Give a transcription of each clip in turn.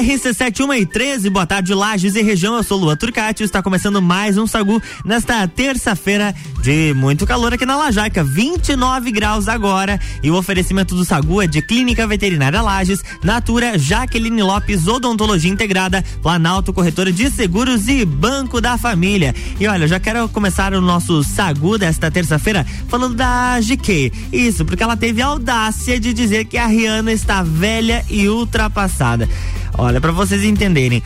RC71 e 13, boa tarde, Lages e região. Eu sou Lua Turcati. Está começando mais um Sagu nesta terça-feira de muito calor aqui na Lajaica. 29 graus agora. E o oferecimento do Sagu é de Clínica Veterinária Lages, Natura, Jaqueline Lopes, Odontologia Integrada, Planalto Corretora de Seguros e Banco da Família. E olha, já quero começar o nosso Sagu desta terça-feira falando da GK. Isso, porque ela teve a audácia de dizer que a Rihanna está velha e ultrapassada. Olha, para vocês entenderem,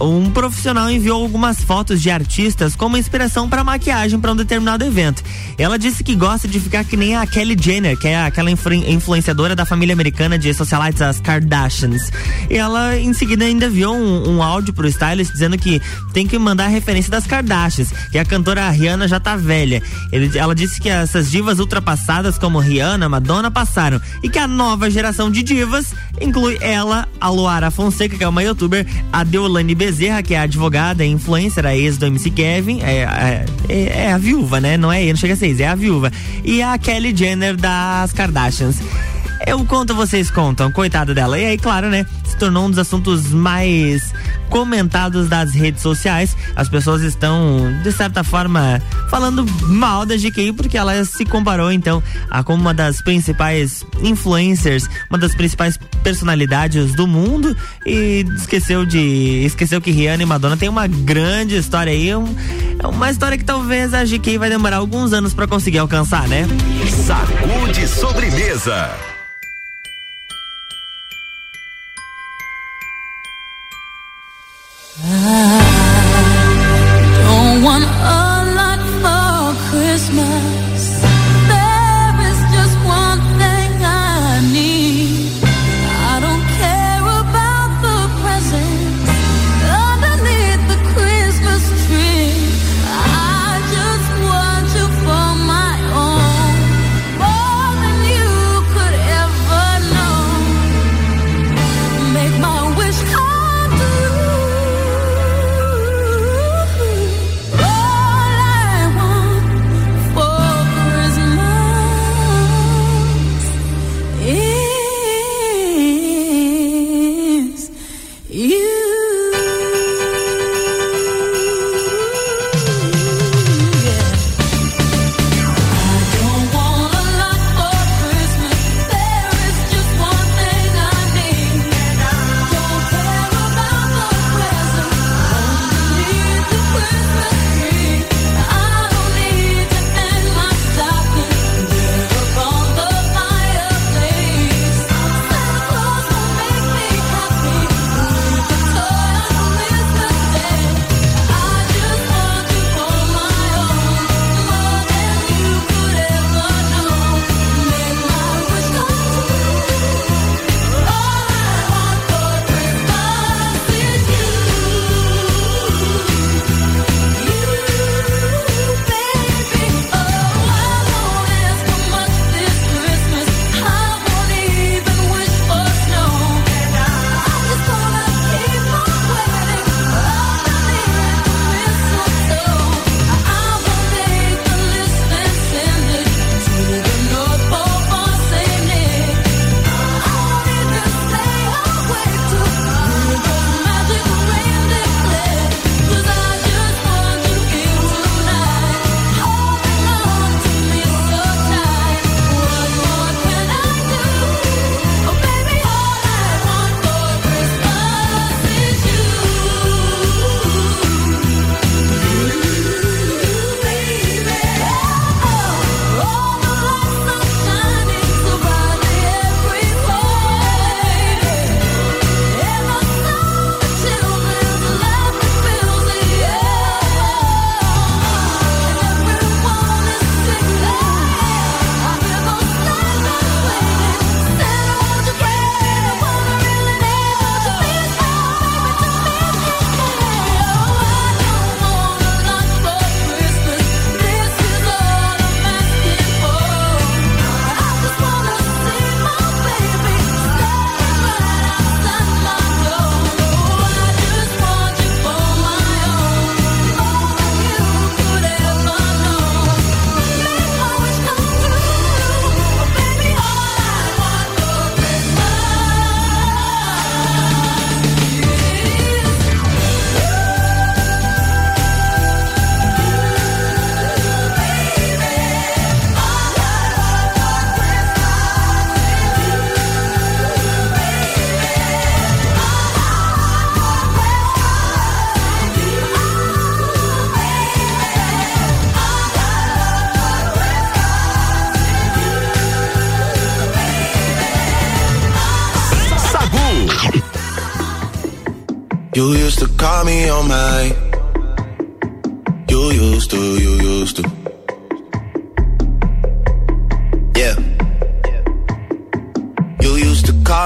um profissional enviou algumas fotos de artistas como inspiração para maquiagem para um determinado evento. Ela disse que gosta de ficar que nem a Kelly Jenner, que é aquela influ influenciadora da família americana de socialites, as Kardashians. E ela em seguida ainda enviou um, um áudio pro stylist dizendo que tem que mandar a referência das Kardashians, que a cantora Rihanna já tá velha. Ele, ela disse que essas divas ultrapassadas como Rihanna, Madonna passaram e que a nova geração de divas inclui ela, a Luara Fonseca, que é uma youtuber, a Deolane B Bezerra, que é advogada, é influencer, a ex do MC Kevin, é, é, é, é, a viúva, né? Não é ele, não chega a ser é a viúva. E a Kelly Jenner das Kardashians. Eu conto, vocês contam, coitada dela. E aí, claro, né? Se tornou um dos assuntos mais comentados das redes sociais. As pessoas estão, de certa forma, falando mal da GK porque ela se comparou, então, a como uma das principais influencers, uma das principais personalidades do mundo e esqueceu de. esqueceu que Rihanna e Madonna tem uma grande história aí. Um, é uma história que talvez a GK vai demorar alguns anos para conseguir alcançar, né? Sacude sobremesa.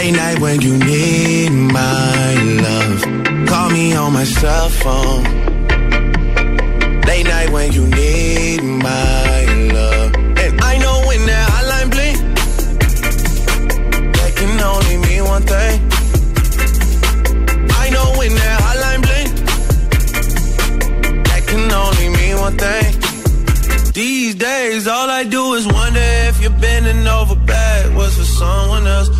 Late night when you need my love. Call me on my cell phone. Late night when you need my love. And I know when that hotline bling, that can only mean one thing. I know when that hotline bling, that can only mean one thing. These days, all I do is wonder if you're bending over backwards for someone else.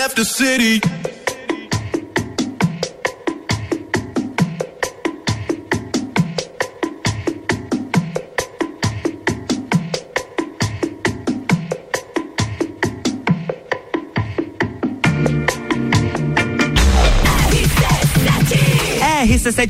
Left the city.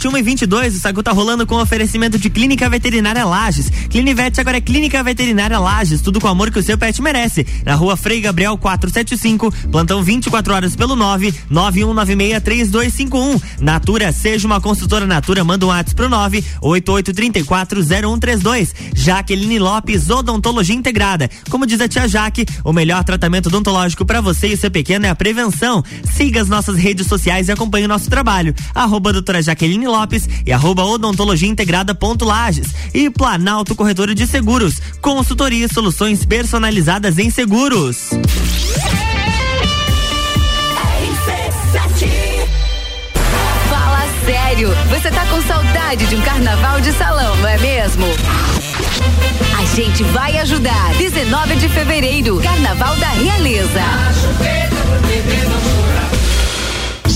RC71 e 22, o Sagu tá rolando com oferecimento de Clínica Veterinária Lages. Clinivete agora é Clínica Veterinária Lages, tudo com o amor que o seu pet merece. Na rua Frei Gabriel 475, plantão 24 horas pelo 9 91963251. Natura, seja uma consultora Natura, manda um WhatsApp pro 9 88340132. Jaqueline Lopes, Odontologia Integrada. Como diz a tia Jaque, o melhor tratamento odontológico para você e seu pequeno é a prevenção. Siga as nossas redes sociais e acompanhe o nosso trabalho. Arroba doutora Jaqueline Lopes e arroba odontologia integrada ponto Lages. E Planalto Corretora de Seguros. Consultoria e soluções personalizadas em seguros. Fala sério, você tá com saudade de um carnaval de salão, não é mesmo? A gente vai ajudar. 19 de fevereiro, Carnaval da Realeza.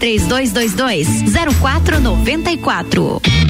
3222 0494.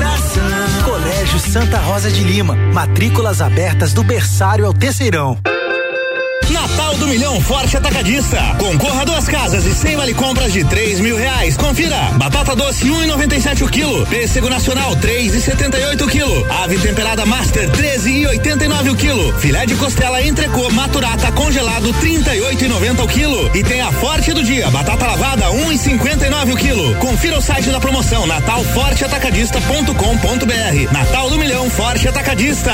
Colégio Santa Rosa de Lima, matrículas abertas do berçário ao terceirão. Milhão Forte Atacadista. Concorra a duas casas e sem vale compras de três mil reais. Confira. Batata doce um e noventa e sete o quilo. Pêssego nacional três e setenta e oito o quilo. Ave temperada Master treze e oitenta e nove o quilo. Filé de costela entrecô maturata congelado trinta e oito e noventa o quilo. E tem a Forte do dia. Batata lavada um e cinquenta e nove o quilo. Confira o site da promoção natalforteatacadista.com.br. Natal do Milhão Forte Atacadista.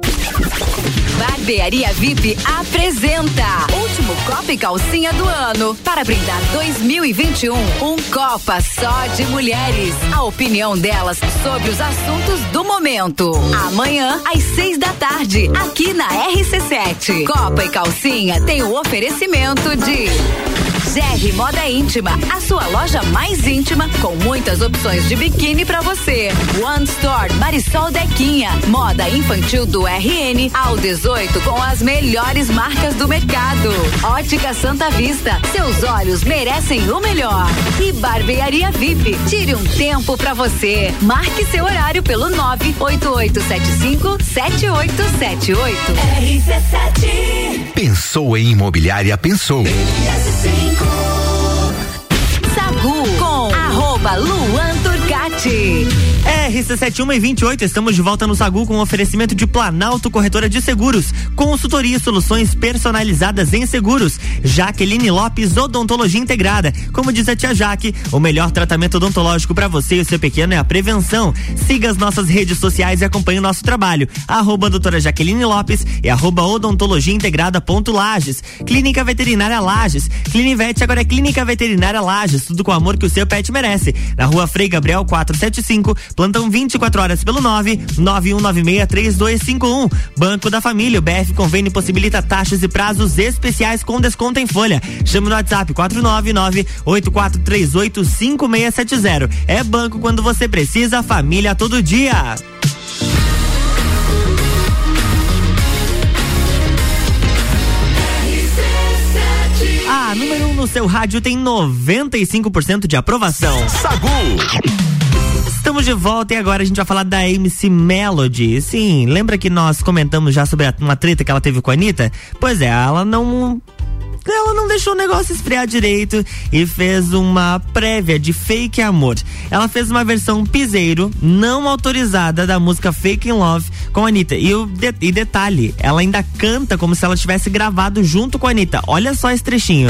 Barbearia VIP apresenta Último Copa e Calcinha do ano. Para brindar 2021, um Copa só de mulheres. A opinião delas sobre os assuntos do momento. Amanhã, às seis da tarde, aqui na RC7. Copa e Calcinha tem o oferecimento de GR Moda Íntima, a sua loja mais íntima com muitas opções de biquíni para você. One Store Marisol Dequinha, moda infantil do RN ao 18 com as melhores marcas do mercado. Ótica Santa Vista, seus olhos merecem o melhor. E Barbearia VIP, tire um tempo para você. Marque seu horário pelo 98875 7878. RC7 Pensou em imobiliária, pensou. Sagu com arroba Luan Turcati. RC71 e 28, estamos de volta no Sagu com oferecimento de Planalto Corretora de Seguros, consultoria e soluções personalizadas em seguros. Jaqueline Lopes, Odontologia Integrada. Como diz a tia Jaque, o melhor tratamento odontológico para você e o seu pequeno é a prevenção. Siga as nossas redes sociais e acompanhe o nosso trabalho. Arroba doutora Jaqueline Lopes e arroba odontologia integrada ponto Lages. Clínica Veterinária Lages. Clinivete agora é Clínica Veterinária Lages, tudo com o amor que o seu pet merece. Na rua Frei Gabriel 475, plantão 24 horas pelo 9 91963251. Banco da Família, o BF Convênio possibilita taxas e prazos especiais com desconto em folha. Chama no WhatsApp 499-8438-5670. É banco quando você precisa, família todo dia. A número 1 um no seu rádio tem 95% de aprovação. Sagu. Estamos de volta e agora a gente vai falar da MC Melody. Sim, lembra que nós comentamos já sobre a, uma treta que ela teve com a Anitta? Pois é, ela não ela não deixou o negócio esfriar direito e fez uma prévia de Fake Amor. Ela fez uma versão piseiro, não autorizada, da música Fake in Love com a Anitta. E, o de, e detalhe, ela ainda canta como se ela tivesse gravado junto com a Anitta. Olha só esse trechinho.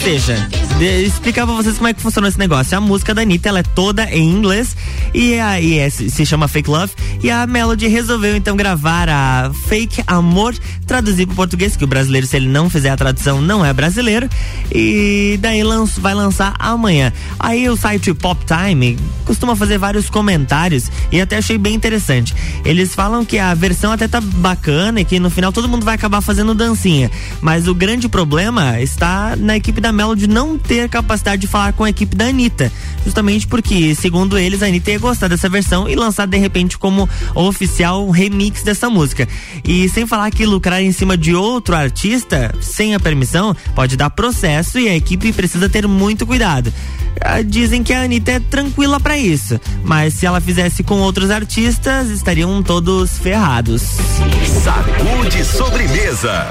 Fiz um Ou seja, de, explicar pra vocês como é que funciona esse negócio. A música da Anitta, ela é toda em inglês e, a, e é, se chama Fake Love. E a Melody resolveu então gravar a Fake Amor, traduzir pro português, que o brasileiro, se ele não fizer a tradução, não é brasileiro. E daí lanç, vai lançar amanhã. Aí o site Pop Time costuma fazer vários comentários e até achei bem interessante. Eles falam que a versão até tá bacana e que no final todo mundo vai acabar fazendo dancinha. Mas o grande problema está na equipe da Melody não ter capacidade de falar com a equipe da Anitta. Justamente porque, segundo eles, a Anitta ia gostar dessa versão e lançar de repente como oficial um remix dessa música. E sem falar que lucrar em cima de outro artista, sem a permissão, pode dar processo e a equipe precisa ter muito cuidado. Ah, Dizem que a Anitta é tranquila para isso, mas se ela fizesse com outros artistas, estariam todos ferrados. Sacude sobremesa.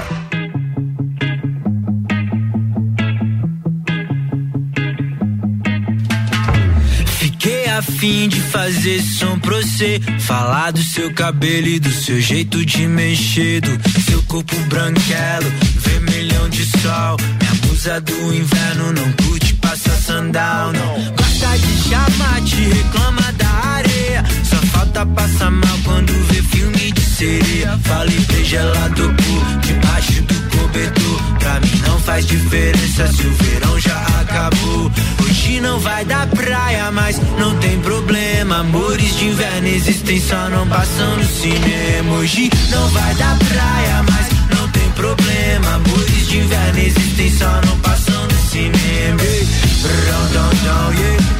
Fiquei a fim de fazer som pra você. Falar do seu cabelo e do seu jeito de mexer. Do seu corpo branquelo, vermelhão de sol. Minha musa do inverno não curte passar sandal, não. Gosta de chamar, te reclama da areia. Só falta passar mal quando vê filme de sereia. Falei bem gelado por debaixo do cobertor. Pra mim não faz diferença se o verão já acabou. Hoje não vai dar praia, mas não tem problema. Amores de inverno existem, só não passam no cinema. Hoje não vai dar praia, mas não tem problema. Amores de inverno existem, só não passam no cinema. Dão, yeah.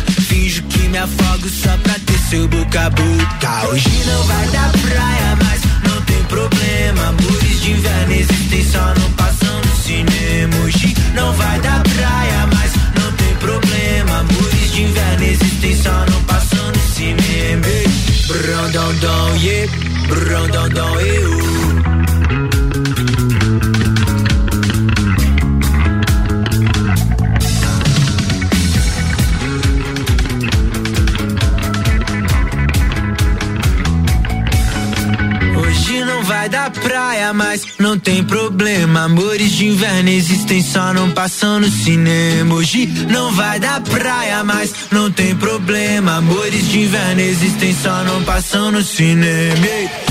Finjo que me afogo só pra ter seu boca a boca. Hoje não vai dar praia, mas não tem problema. Amores de inverno existem, só não passam no cinema. Hoje não vai dar praia, mas não tem problema. Amores de inverno existem, só não passam no cinema. Ei, Brão, dão, dão, yeah. Brão, dão, dão, eu. Praia, mas não tem problema. Amores de inverno existem, só não passam no cinema. Hoje não vai dar praia, mas não tem problema. Amores de inverno existem, só não passam no cinema.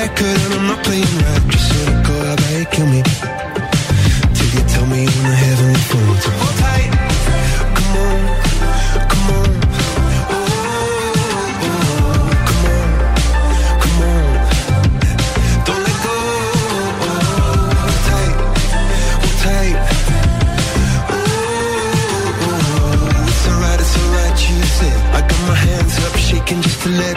record and I'm not playing right. Just let of go out and kill me. Till you tell me you wanna have me phone. So hold tight. Come on, come on. Oh. Come on, come on. Don't let go. Hold tight, hold tight. Oh, it's alright, it's alright. You said I got my hands up, shaking just to let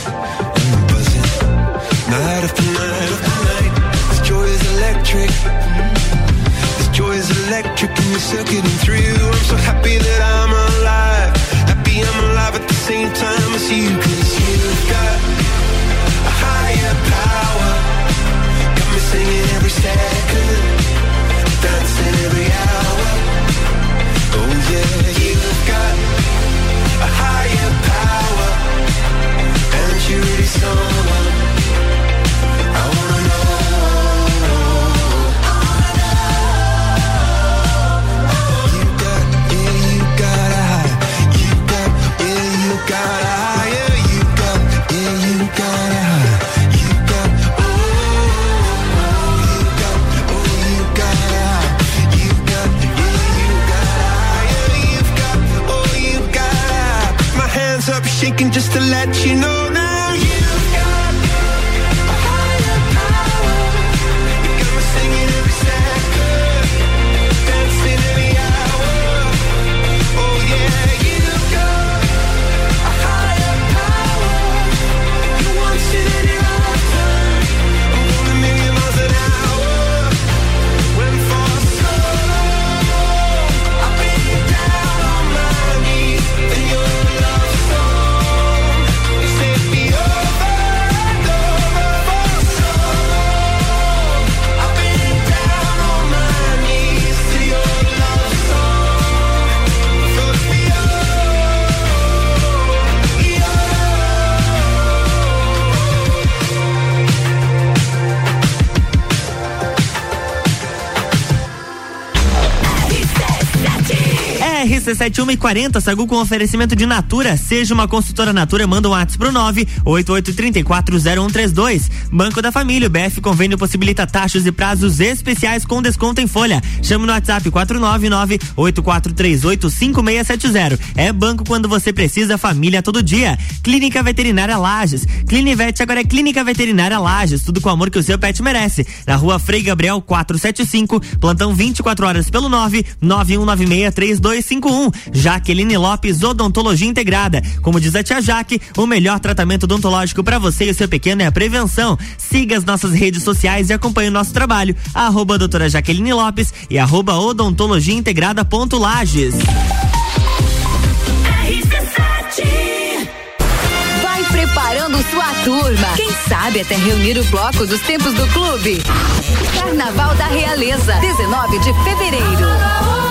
Circuiting through. I'm so happy that I'm alive. Happy I'm alive at the same time as you've got a higher power. Got me singing every second, dancing every hour. Oh yeah, RC71 e 40, Sagu com oferecimento de Natura. Seja uma consultora Natura, manda um WhatsApp pro 988340132. Banco da Família, o BF Convênio possibilita taxas e prazos especiais com desconto em folha. Chama no WhatsApp 499-8438-5670. É banco quando você precisa, família todo dia. Clínica Veterinária Lages. Clinivete agora é Clínica Veterinária Lages. Tudo com o amor que o seu pet merece. Na rua Frei Gabriel 475, plantão 24 horas pelo 991963251. Jaqueline Lopes, Odontologia Integrada. Como diz a tia Jaque, o melhor tratamento odontológico para você e o seu pequeno é a prevenção. Siga as nossas redes sociais e acompanhe o nosso trabalho. Arroba doutora Jaqueline Lopes e arroba odontologia integrada ponto Lages. Vai preparando sua turma. Quem sabe até reunir o bloco dos tempos do clube. Carnaval da Realeza, 19 de fevereiro.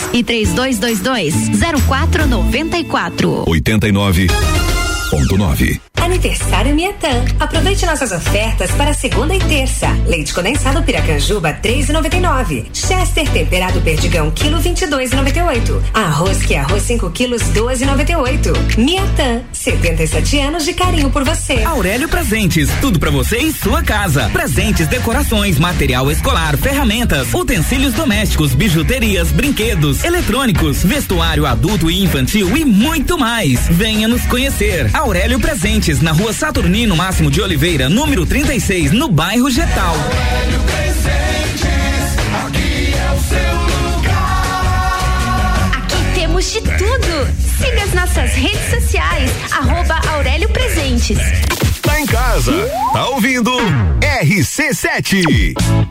e 3222 0494. 89.9 Aniversário Miatã. Aproveite nossas ofertas para segunda e terça. Leite condensado Piracanjuba 3,99. Chester temperado Perdigão quilo 22,98. Arroz que é arroz 5 quilos 12,98. Miatã, 77 anos de carinho por você. Aurélio Presentes, tudo para você em sua casa. Presentes, decorações, material escolar, ferramentas, utensílios domésticos, bijuterias, brinquedos, eletrônicos, vestuário adulto e infantil e muito mais. Venha nos conhecer. Aurélio Presentes, na rua Saturnino Máximo de Oliveira, número 36, no bairro Getal. Aqui temos de tudo. Siga as nossas redes sociais, arroba Aurélio Presentes. Tá em casa, tá ouvindo RC7.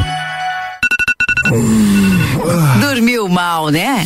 Dormiu mal, né?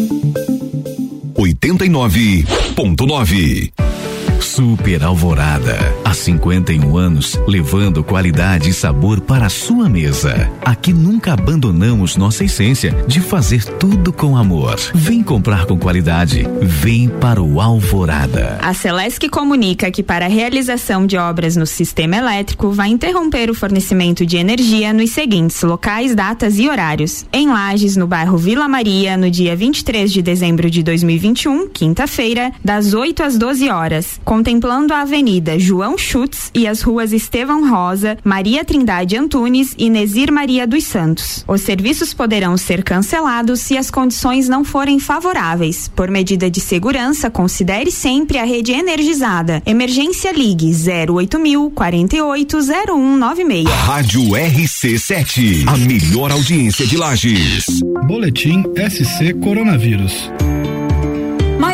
89.9. Super Alvorada. Há 51 anos, levando qualidade e sabor para a sua mesa. Aqui nunca abandonamos nossa essência de fazer tudo com amor. Vem comprar com qualidade. Vem para o Alvorada. A Celesc comunica que para a realização de obras no sistema elétrico vai interromper o fornecimento de energia nos seguintes locais, datas e horários. Em Lages, no bairro Vila Maria, no dia 23 de dezembro de 2021, quinta-feira, das 8 às 12 horas, contemplando a Avenida João Schutz e as ruas Estevão Rosa, Maria Trindade Antunes e Nesir Maria dos Santos. Os serviços poderão ser cancelados se as condições não forem favoráveis. Por medida de segurança, considere sempre a rede energizada. Emergência Ligue 08000 480196. Rádio RC7, a melhor audiência de Lages. Boletim SC Coronavírus.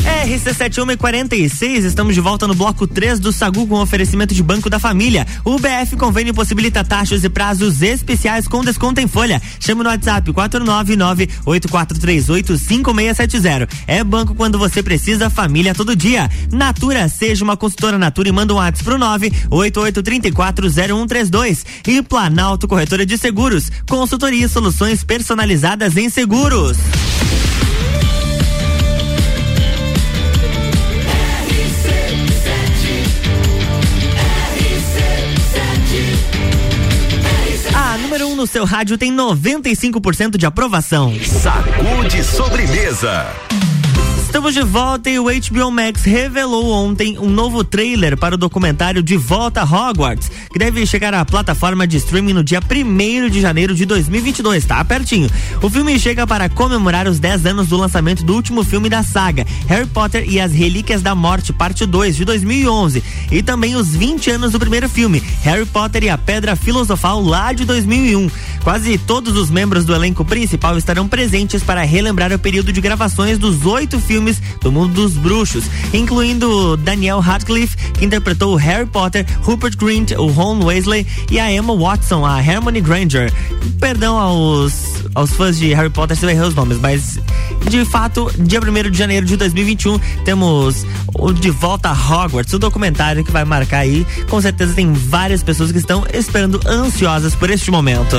RC7146, estamos de volta no bloco 3 do Sagu com oferecimento de Banco da Família. O BF Convênio possibilita taxas e prazos especiais com desconto em folha. Chama no WhatsApp 499-8438-5670. É banco quando você precisa, família todo dia. Natura, seja uma consultora Natura e manda um WhatsApp pro 988340132. E Planalto Corretora de Seguros, consultoria e soluções personalizadas em seguros. No seu rádio tem 95% de aprovação. Sacude sobremesa. Estamos de volta e o HBO Max revelou ontem um novo trailer para o documentário De Volta a Hogwarts, que deve chegar à plataforma de streaming no dia 1 de janeiro de 2022, tá pertinho. O filme chega para comemorar os 10 anos do lançamento do último filme da saga, Harry Potter e as Relíquias da Morte, parte 2, de 2011, e também os 20 anos do primeiro filme, Harry Potter e a Pedra Filosofal, lá de 2001. Quase todos os membros do elenco principal estarão presentes para relembrar o período de gravações dos oito filmes do mundo dos bruxos, incluindo Daniel Radcliffe, que interpretou Harry Potter, Rupert Grint, o Ron Weasley e a Emma Watson, a Hermione Granger. Perdão aos, aos fãs de Harry Potter se eu errei os nomes, mas de fato, dia 1 de janeiro de 2021, temos o De Volta a Hogwarts, o documentário que vai marcar aí. Com certeza tem várias pessoas que estão esperando ansiosas por este momento.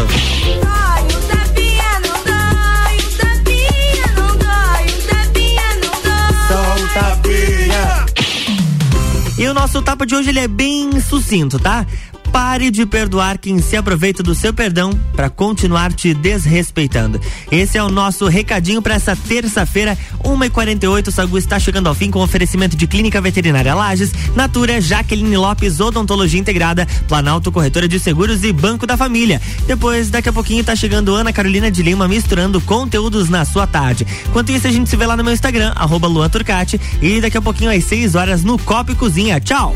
E o nosso tapa de hoje ele é bem sucinto, tá? Pare de perdoar quem se aproveita do seu perdão para continuar te desrespeitando. Esse é o nosso recadinho para essa terça-feira, 1h48. O Sagu está chegando ao fim com oferecimento de Clínica Veterinária Lages, Natura, Jaqueline Lopes, Odontologia Integrada, Planalto Corretora de Seguros e Banco da Família. Depois, daqui a pouquinho, tá chegando Ana Carolina de Lima misturando conteúdos na sua tarde. Enquanto isso, a gente se vê lá no meu Instagram, arroba Luan Turcati. E daqui a pouquinho, às 6 horas, no Copo e Cozinha. Tchau!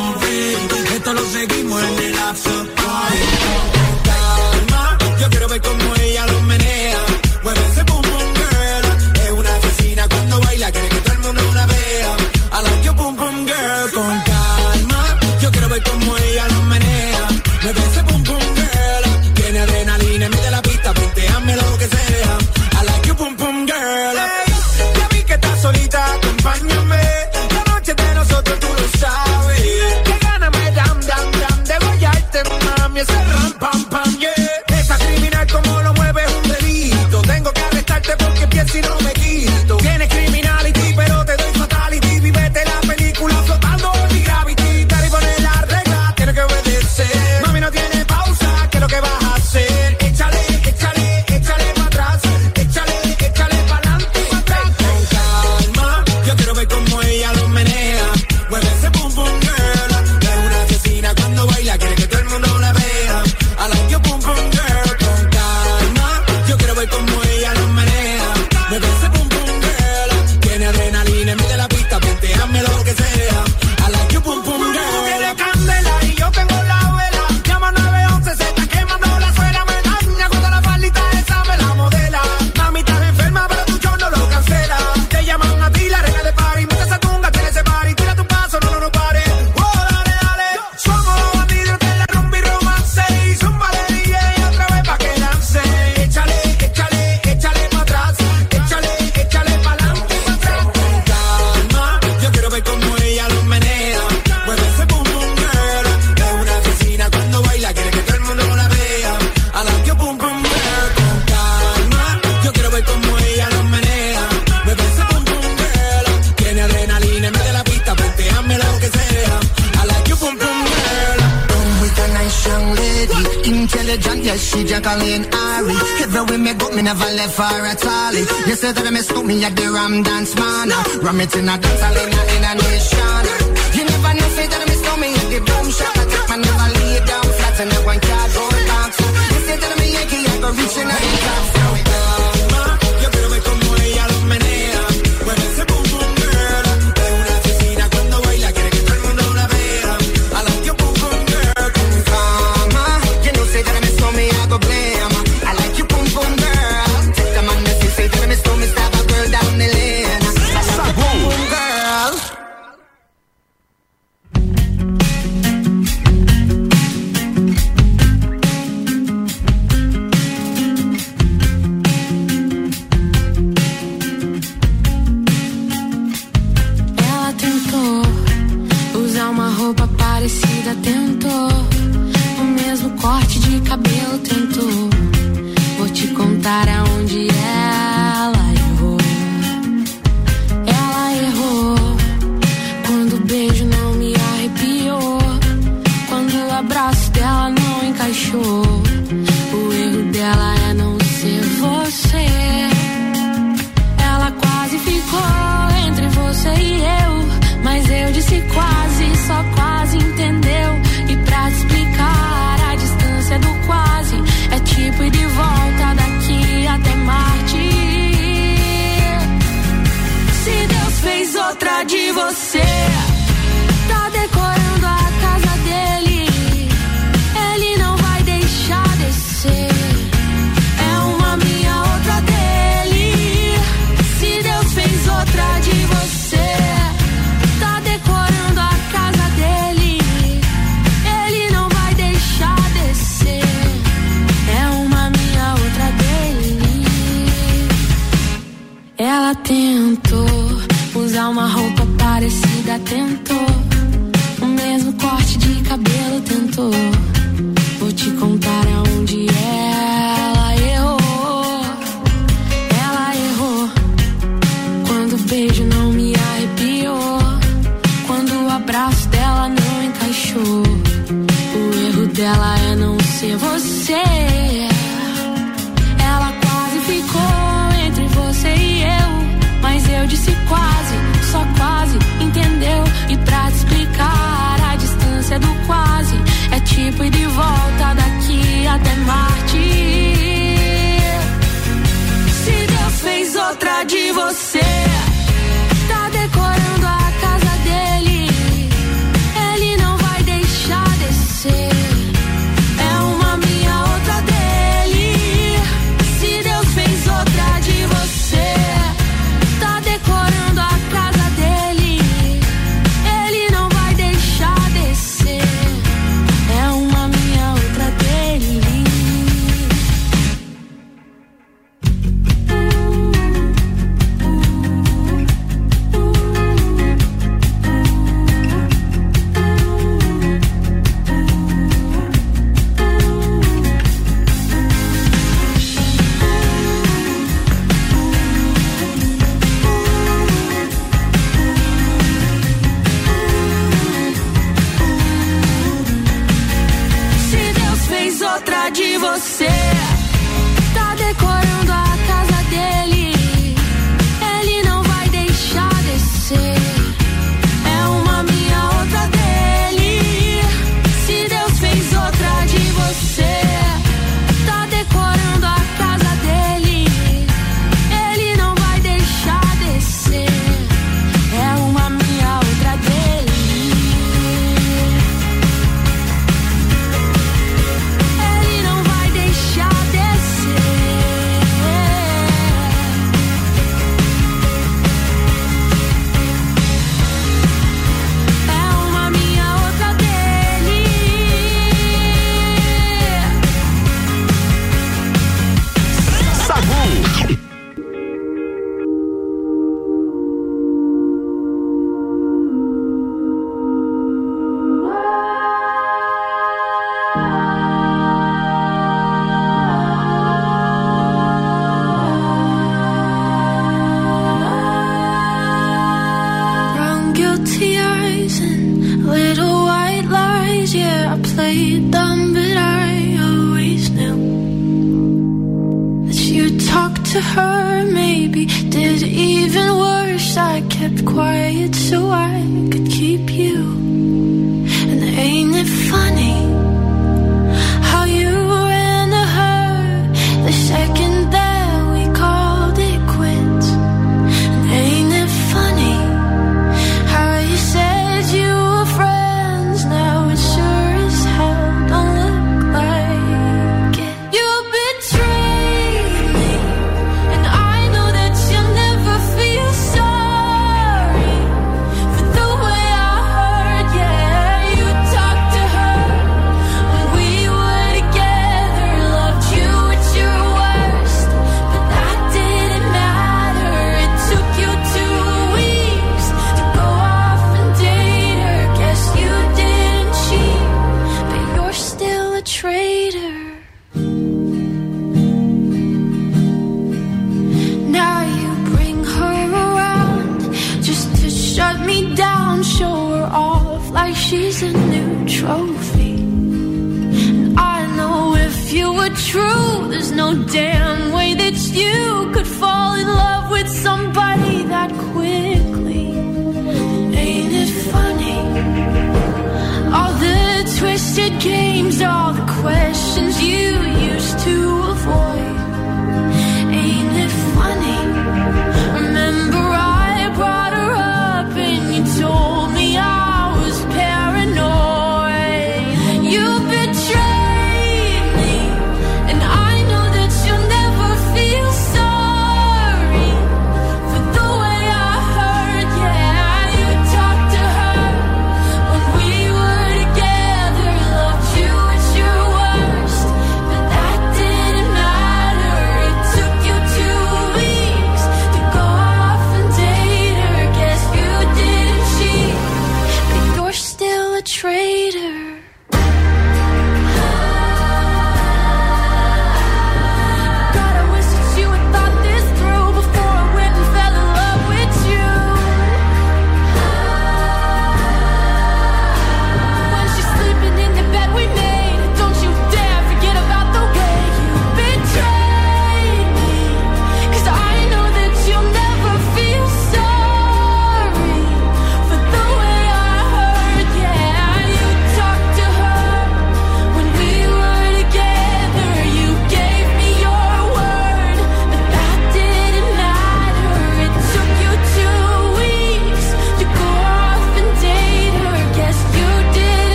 solo seguimos en el lapso. Jacqueline Ari. Every way me go, me never left for a tally. You said that I miss me at the Ram Dance Man. Ram it in a dance, hall in a, in a nation. You never know, say that I miss me at the boom shop. I take my never lay down flat and I want cardboard box. You said that I'm a Yankee, I go reaching out the top. Te contar